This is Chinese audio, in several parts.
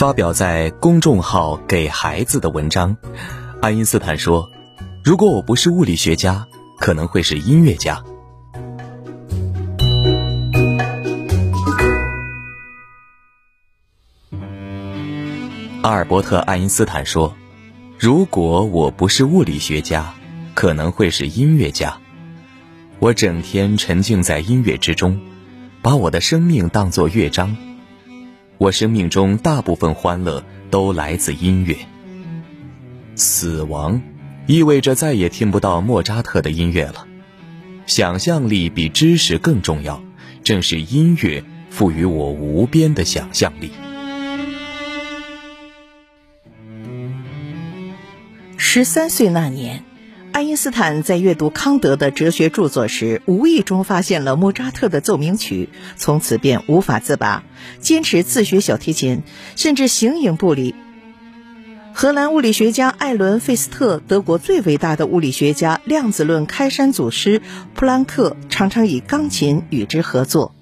发表在公众号“给孩子的文章”，爱因斯坦说：“如果我不是物理学家，可能会是音乐家。”阿尔伯特·爱因斯坦说：“如果我不是物理学家，可能会是音乐家。我整天沉浸在音乐之中，把我的生命当作乐章。我生命中大部分欢乐都来自音乐。死亡，意味着再也听不到莫扎特的音乐了。想象力比知识更重要，正是音乐赋予我无边的想象力。”十三岁那年，爱因斯坦在阅读康德的哲学著作时，无意中发现了莫扎特的奏鸣曲，从此便无法自拔，坚持自学小提琴，甚至形影不离。荷兰物理学家艾伦·费斯特、德国最伟大的物理学家、量子论开山祖师普朗克常常以钢琴与之合作。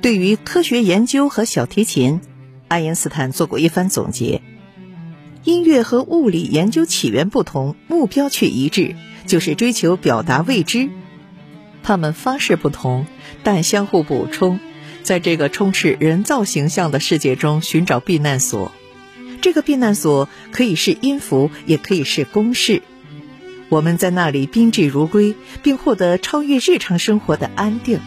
对于科学研究和小提琴，爱因斯坦做过一番总结。音乐和物理研究起源不同，目标却一致，就是追求表达未知。他们方式不同，但相互补充，在这个充斥人造形象的世界中寻找避难所。这个避难所可以是音符，也可以是公式。我们在那里宾至如归，并获得超越日常生活的安定。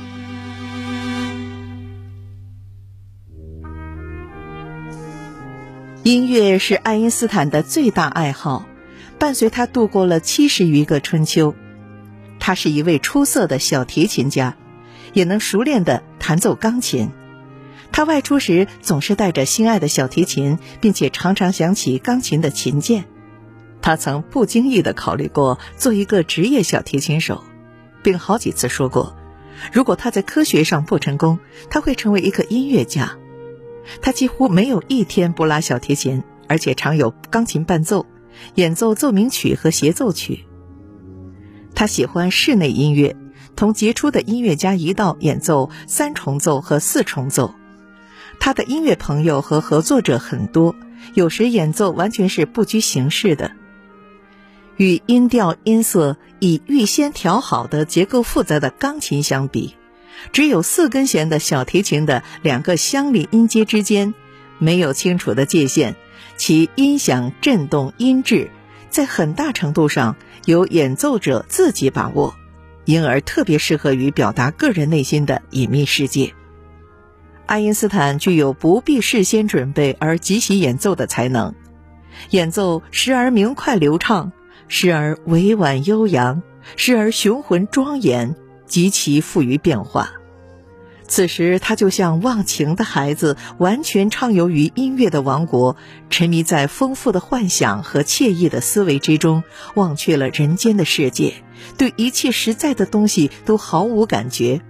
音乐是爱因斯坦的最大爱好，伴随他度过了七十余个春秋。他是一位出色的小提琴家，也能熟练地弹奏钢琴。他外出时总是带着心爱的小提琴，并且常常想起钢琴的琴键。他曾不经意地考虑过做一个职业小提琴手，并好几次说过，如果他在科学上不成功，他会成为一个音乐家。他几乎没有一天不拉小提琴，而且常有钢琴伴奏，演奏奏鸣曲和协奏曲。他喜欢室内音乐，同杰出的音乐家一道演奏三重奏和四重奏。他的音乐朋友和合作者很多，有时演奏完全是不拘形式的。与音调音色已预先调好的结构复杂的钢琴相比。只有四根弦的小提琴的两个相邻音阶之间没有清楚的界限，其音响振动音质在很大程度上由演奏者自己把握，因而特别适合于表达个人内心的隐秘世界。爱因斯坦具有不必事先准备而即席演奏的才能，演奏时而明快流畅，时而委婉悠扬，时而雄浑庄严。极其富于变化，此时他就像忘情的孩子，完全畅游于音乐的王国，沉迷在丰富的幻想和惬意的思维之中，忘却了人间的世界，对一切实在的东西都毫无感觉，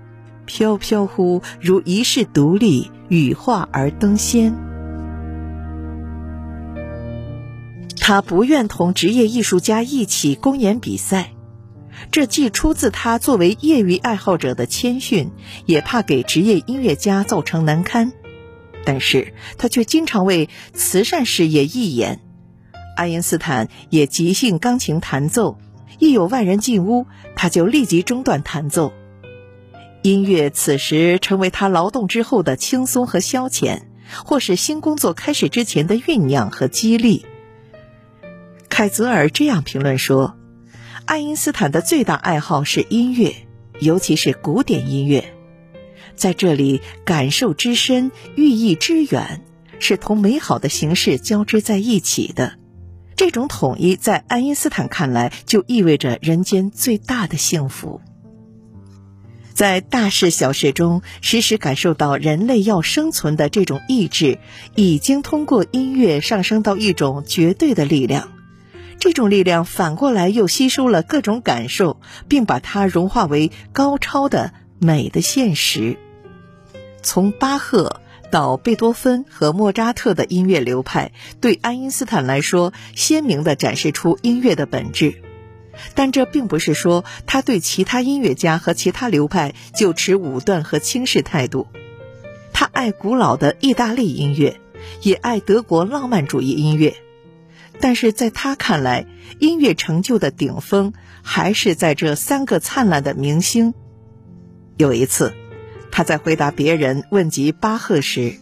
飘飘忽如一世独立，羽化而登仙。他不愿同职业艺术家一起公演比赛。这既出自他作为业余爱好者的谦逊，也怕给职业音乐家造成难堪。但是他却经常为慈善事业义演。爱因斯坦也即兴钢琴弹奏，一有外人进屋，他就立即中断弹奏。音乐此时成为他劳动之后的轻松和消遣，或是新工作开始之前的酝酿和激励。凯泽尔这样评论说。爱因斯坦的最大爱好是音乐，尤其是古典音乐。在这里，感受之深，寓意之远，是同美好的形式交织在一起的。这种统一，在爱因斯坦看来，就意味着人间最大的幸福。在大事小事中，时时感受到人类要生存的这种意志，已经通过音乐上升到一种绝对的力量。这种力量反过来又吸收了各种感受，并把它融化为高超的美的现实。从巴赫到贝多芬和莫扎特的音乐流派，对爱因斯坦来说，鲜明地展示出音乐的本质。但这并不是说他对其他音乐家和其他流派就持武断和轻视态度。他爱古老的意大利音乐，也爱德国浪漫主义音乐。但是在他看来，音乐成就的顶峰还是在这三个灿烂的明星。有一次，他在回答别人问及巴赫时，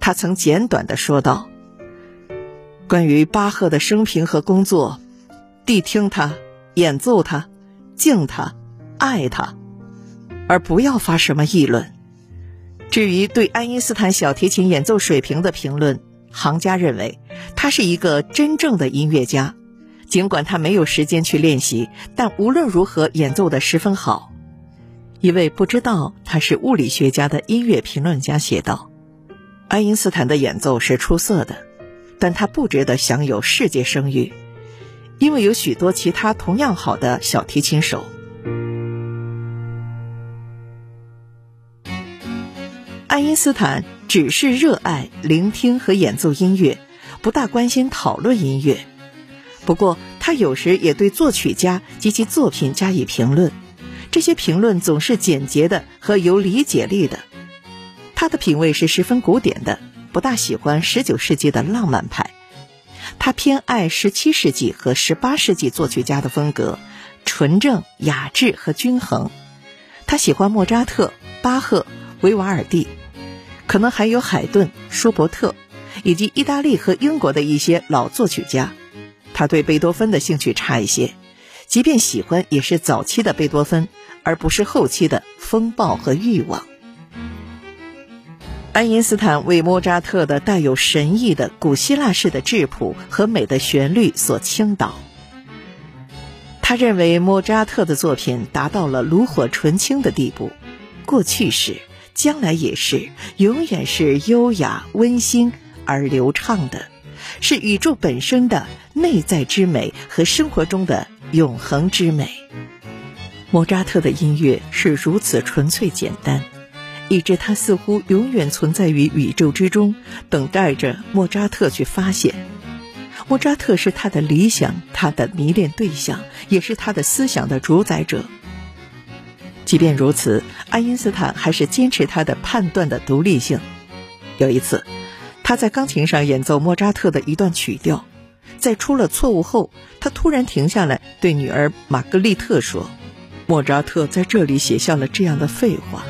他曾简短的说道：“关于巴赫的生平和工作，谛听他，演奏他，敬他，爱他，而不要发什么议论。至于对爱因斯坦小提琴演奏水平的评论，行家认为他是一个真正的音乐家，尽管他没有时间去练习，但无论如何演奏的十分好。”一位不知道他是物理学家的音乐评论家写道。爱因斯坦的演奏是出色的，但他不值得享有世界声誉，因为有许多其他同样好的小提琴手。爱因斯坦只是热爱聆听和演奏音乐，不大关心讨论音乐。不过，他有时也对作曲家及其作品加以评论，这些评论总是简洁的和有理解力的。他的品味是十分古典的，不大喜欢十九世纪的浪漫派。他偏爱十七世纪和十八世纪作曲家的风格，纯正、雅致和均衡。他喜欢莫扎特、巴赫、维瓦尔第，可能还有海顿、舒伯特，以及意大利和英国的一些老作曲家。他对贝多芬的兴趣差一些，即便喜欢，也是早期的贝多芬，而不是后期的风暴和欲望。爱因斯坦为莫扎特的带有神意的古希腊式的质朴和美的旋律所倾倒。他认为莫扎特的作品达到了炉火纯青的地步，过去是，将来也是，永远是优雅、温馨而流畅的，是宇宙本身的内在之美和生活中的永恒之美。莫扎特的音乐是如此纯粹简单。以致他似乎永远存在于宇宙之中，等待着莫扎特去发现。莫扎特是他的理想，他的迷恋对象，也是他的思想的主宰者。即便如此，爱因斯坦还是坚持他的判断的独立性。有一次，他在钢琴上演奏莫扎特的一段曲调，在出了错误后，他突然停下来，对女儿玛格丽特说：“莫扎特在这里写下了这样的废话。”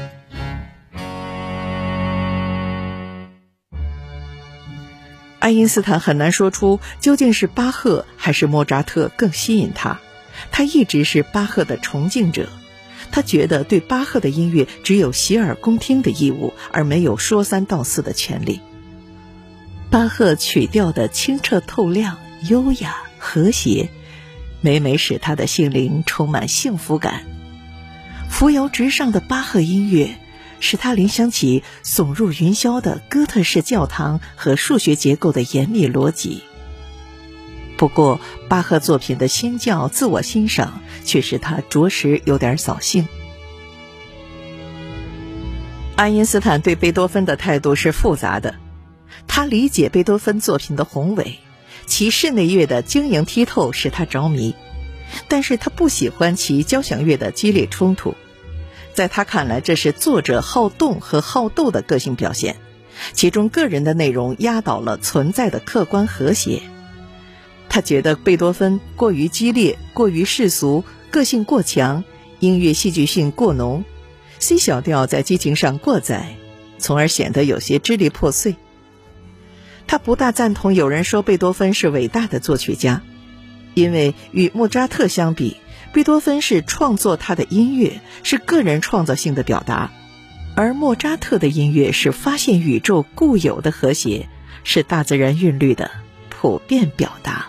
爱因斯坦很难说出究竟是巴赫还是莫扎特更吸引他，他一直是巴赫的崇敬者，他觉得对巴赫的音乐只有洗耳恭听的义务，而没有说三道四的权利。巴赫曲调的清澈透亮、优雅和谐，每每使他的心灵充满幸福感。扶摇直上的巴赫音乐。使他联想起耸入云霄的哥特式教堂和数学结构的严密逻辑。不过，巴赫作品的新教自我欣赏却使他着实有点扫兴。爱因斯坦对贝多芬的态度是复杂的，他理解贝多芬作品的宏伟，其室内乐的晶莹剔透使他着迷，但是他不喜欢其交响乐的激烈冲突。在他看来，这是作者好动和好斗的个性表现，其中个人的内容压倒了存在的客观和谐。他觉得贝多芬过于激烈、过于世俗，个性过强，音乐戏剧性过浓，C 小调在激情上过载，从而显得有些支离破碎。他不大赞同有人说贝多芬是伟大的作曲家，因为与莫扎特相比。贝多芬是创作他的音乐，是个人创造性的表达；而莫扎特的音乐是发现宇宙固有的和谐，是大自然韵律的普遍表达。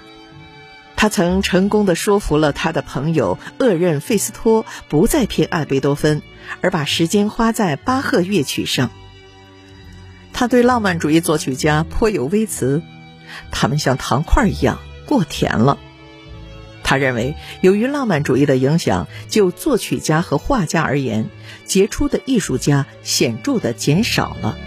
他曾成功的说服了他的朋友厄任费斯托不再偏爱贝多芬，而把时间花在巴赫乐曲上。他对浪漫主义作曲家颇有微词，他们像糖块一样过甜了。他认为，由于浪漫主义的影响，就作曲家和画家而言，杰出的艺术家显著的减少了。